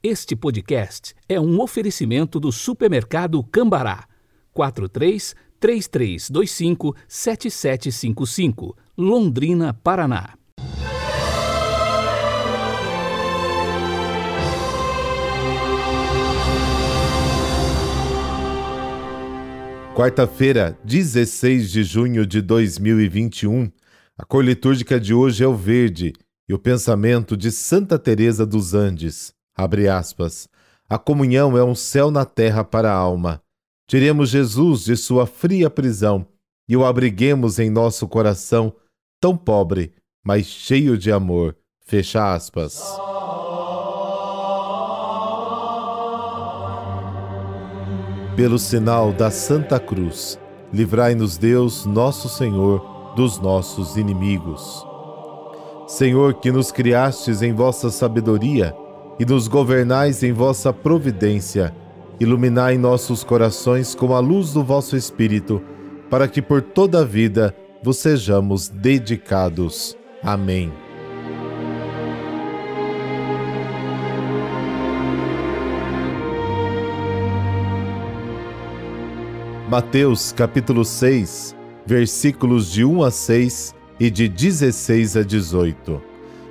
Este podcast é um oferecimento do supermercado Cambará. 43 3325 7755, Londrina, Paraná. Quarta-feira, 16 de junho de 2021. A cor litúrgica de hoje é o verde e o pensamento de Santa Teresa dos Andes. Abre aspas. A comunhão é um céu na terra para a alma. Tiremos Jesus de sua fria prisão e o abriguemos em nosso coração, tão pobre, mas cheio de amor. Fecha aspas. Pelo sinal da Santa Cruz, livrai-nos Deus, nosso Senhor, dos nossos inimigos. Senhor, que nos criastes em vossa sabedoria, e nos governais em vossa providência. Iluminai nossos corações com a luz do vosso Espírito, para que por toda a vida vos sejamos dedicados. Amém. Mateus capítulo 6, versículos de 1 a 6 e de 16 a 18.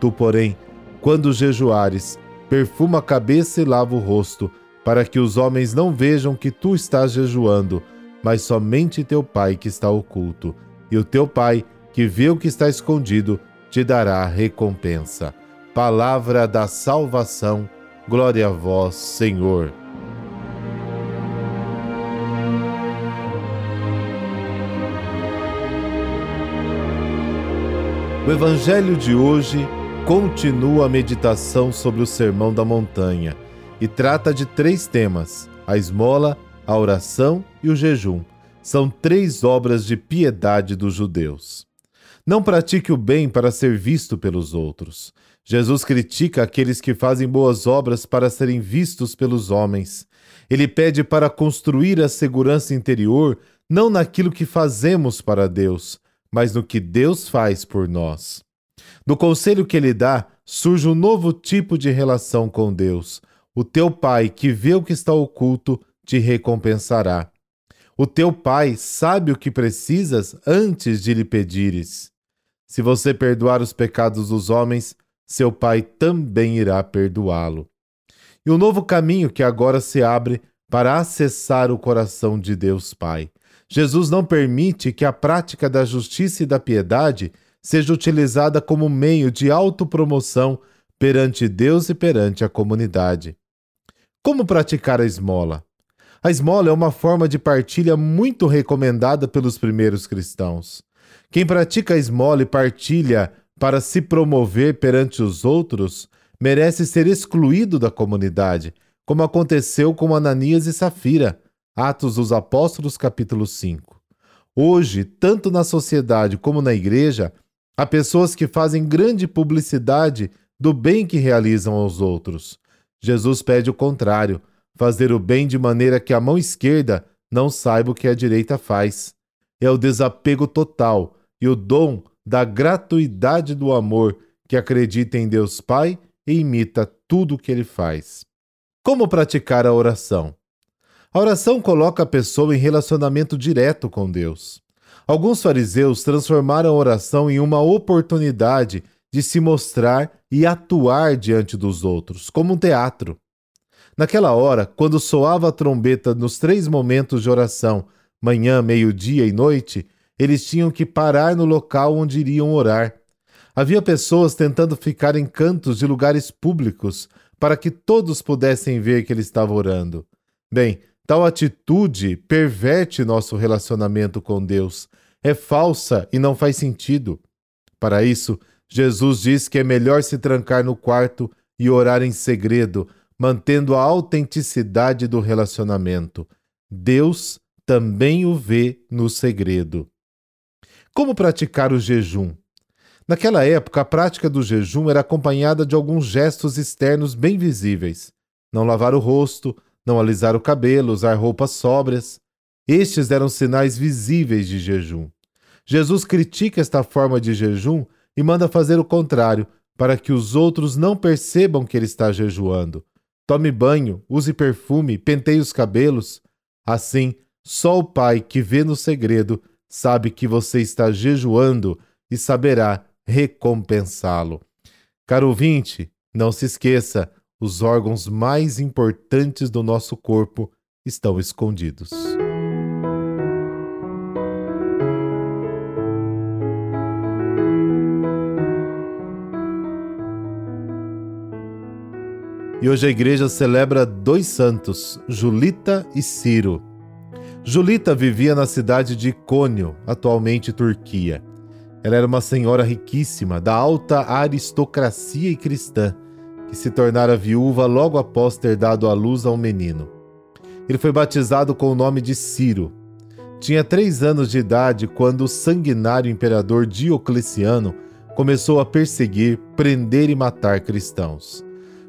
Tu, porém, quando jejuares, perfuma a cabeça e lava o rosto, para que os homens não vejam que tu estás jejuando, mas somente teu Pai que está oculto. E o teu Pai, que vê o que está escondido, te dará recompensa. Palavra da salvação, glória a vós, Senhor. O Evangelho de hoje continua a meditação sobre o Sermão da Montanha e trata de três temas: a esmola, a oração e o jejum. São três obras de piedade dos judeus. Não pratique o bem para ser visto pelos outros. Jesus critica aqueles que fazem boas obras para serem vistos pelos homens. Ele pede para construir a segurança interior não naquilo que fazemos para Deus, mas no que Deus faz por nós. Do conselho que ele dá, surge um novo tipo de relação com Deus. O teu pai, que vê o que está oculto, te recompensará. O teu pai sabe o que precisas antes de lhe pedires. Se você perdoar os pecados dos homens, seu pai também irá perdoá-lo. E um novo caminho que agora se abre para acessar o coração de Deus Pai. Jesus não permite que a prática da justiça e da piedade seja utilizada como meio de autopromoção perante Deus e perante a comunidade. Como praticar a esmola? A esmola é uma forma de partilha muito recomendada pelos primeiros cristãos. Quem pratica a esmola e partilha para se promover perante os outros merece ser excluído da comunidade, como aconteceu com Ananias e Safira, Atos dos Apóstolos, capítulo 5. Hoje, tanto na sociedade como na igreja, Há pessoas que fazem grande publicidade do bem que realizam aos outros. Jesus pede o contrário: fazer o bem de maneira que a mão esquerda não saiba o que a direita faz. É o desapego total e o dom da gratuidade do amor que acredita em Deus Pai e imita tudo o que ele faz. Como praticar a oração? A oração coloca a pessoa em relacionamento direto com Deus. Alguns fariseus transformaram a oração em uma oportunidade de se mostrar e atuar diante dos outros, como um teatro. Naquela hora, quando soava a trombeta nos três momentos de oração, manhã, meio-dia e noite, eles tinham que parar no local onde iriam orar. Havia pessoas tentando ficar em cantos de lugares públicos para que todos pudessem ver que ele estava orando. Bem, tal atitude perverte nosso relacionamento com Deus, é falsa e não faz sentido. Para isso, Jesus diz que é melhor se trancar no quarto e orar em segredo, mantendo a autenticidade do relacionamento. Deus também o vê no segredo. Como praticar o jejum? Naquela época, a prática do jejum era acompanhada de alguns gestos externos bem visíveis. Não lavar o rosto, não alisar o cabelo, usar roupas sóbrias. Estes eram sinais visíveis de jejum. Jesus critica esta forma de jejum e manda fazer o contrário, para que os outros não percebam que ele está jejuando. Tome banho, use perfume, penteie os cabelos. Assim, só o Pai que vê no segredo sabe que você está jejuando e saberá recompensá-lo. Caro ouvinte, não se esqueça, os órgãos mais importantes do nosso corpo estão escondidos. E hoje a igreja celebra dois santos, Julita e Ciro. Julita vivia na cidade de Icônio, atualmente Turquia. Ela era uma senhora riquíssima, da alta aristocracia e cristã, que se tornara viúva logo após ter dado à luz a um menino. Ele foi batizado com o nome de Ciro. Tinha três anos de idade quando o sanguinário imperador Diocleciano começou a perseguir, prender e matar cristãos.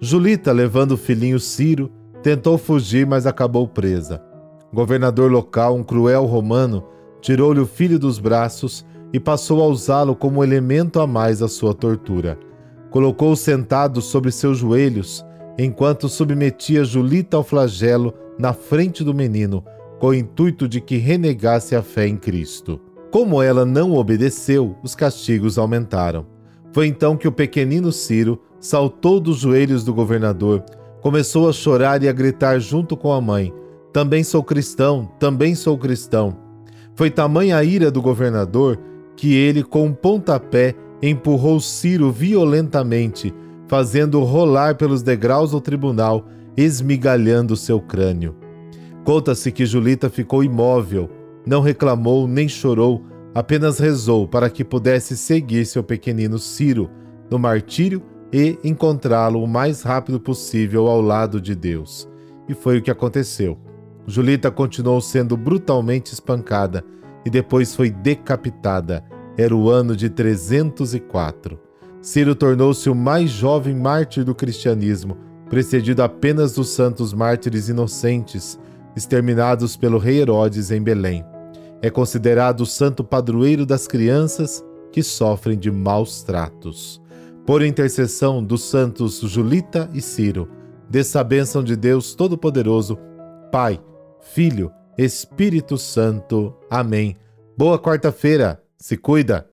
Julita, levando o filhinho Ciro, tentou fugir, mas acabou presa. O governador local, um cruel romano, tirou-lhe o filho dos braços e passou a usá-lo como elemento a mais à sua tortura. Colocou-o sentado sobre seus joelhos, enquanto submetia Julita ao flagelo na frente do menino, com o intuito de que renegasse a fé em Cristo. Como ela não obedeceu, os castigos aumentaram. Foi então que o pequenino Ciro saltou dos joelhos do governador, começou a chorar e a gritar junto com a mãe: Também sou cristão, também sou cristão. Foi tamanha a ira do governador que ele, com um pontapé, empurrou Ciro violentamente, fazendo rolar pelos degraus do tribunal, esmigalhando seu crânio. Conta-se que Julita ficou imóvel, não reclamou nem chorou, apenas rezou para que pudesse seguir seu pequenino Ciro no martírio e encontrá-lo o mais rápido possível ao lado de Deus. E foi o que aconteceu. Julita continuou sendo brutalmente espancada e depois foi decapitada. Era o ano de 304. Ciro tornou-se o mais jovem mártir do cristianismo, precedido apenas dos santos mártires inocentes, exterminados pelo rei Herodes em Belém. É considerado o santo padroeiro das crianças que sofrem de maus tratos por intercessão dos santos Julita e Ciro, dessa bênção de Deus Todo-Poderoso, Pai, Filho, Espírito Santo. Amém. Boa quarta-feira. Se cuida.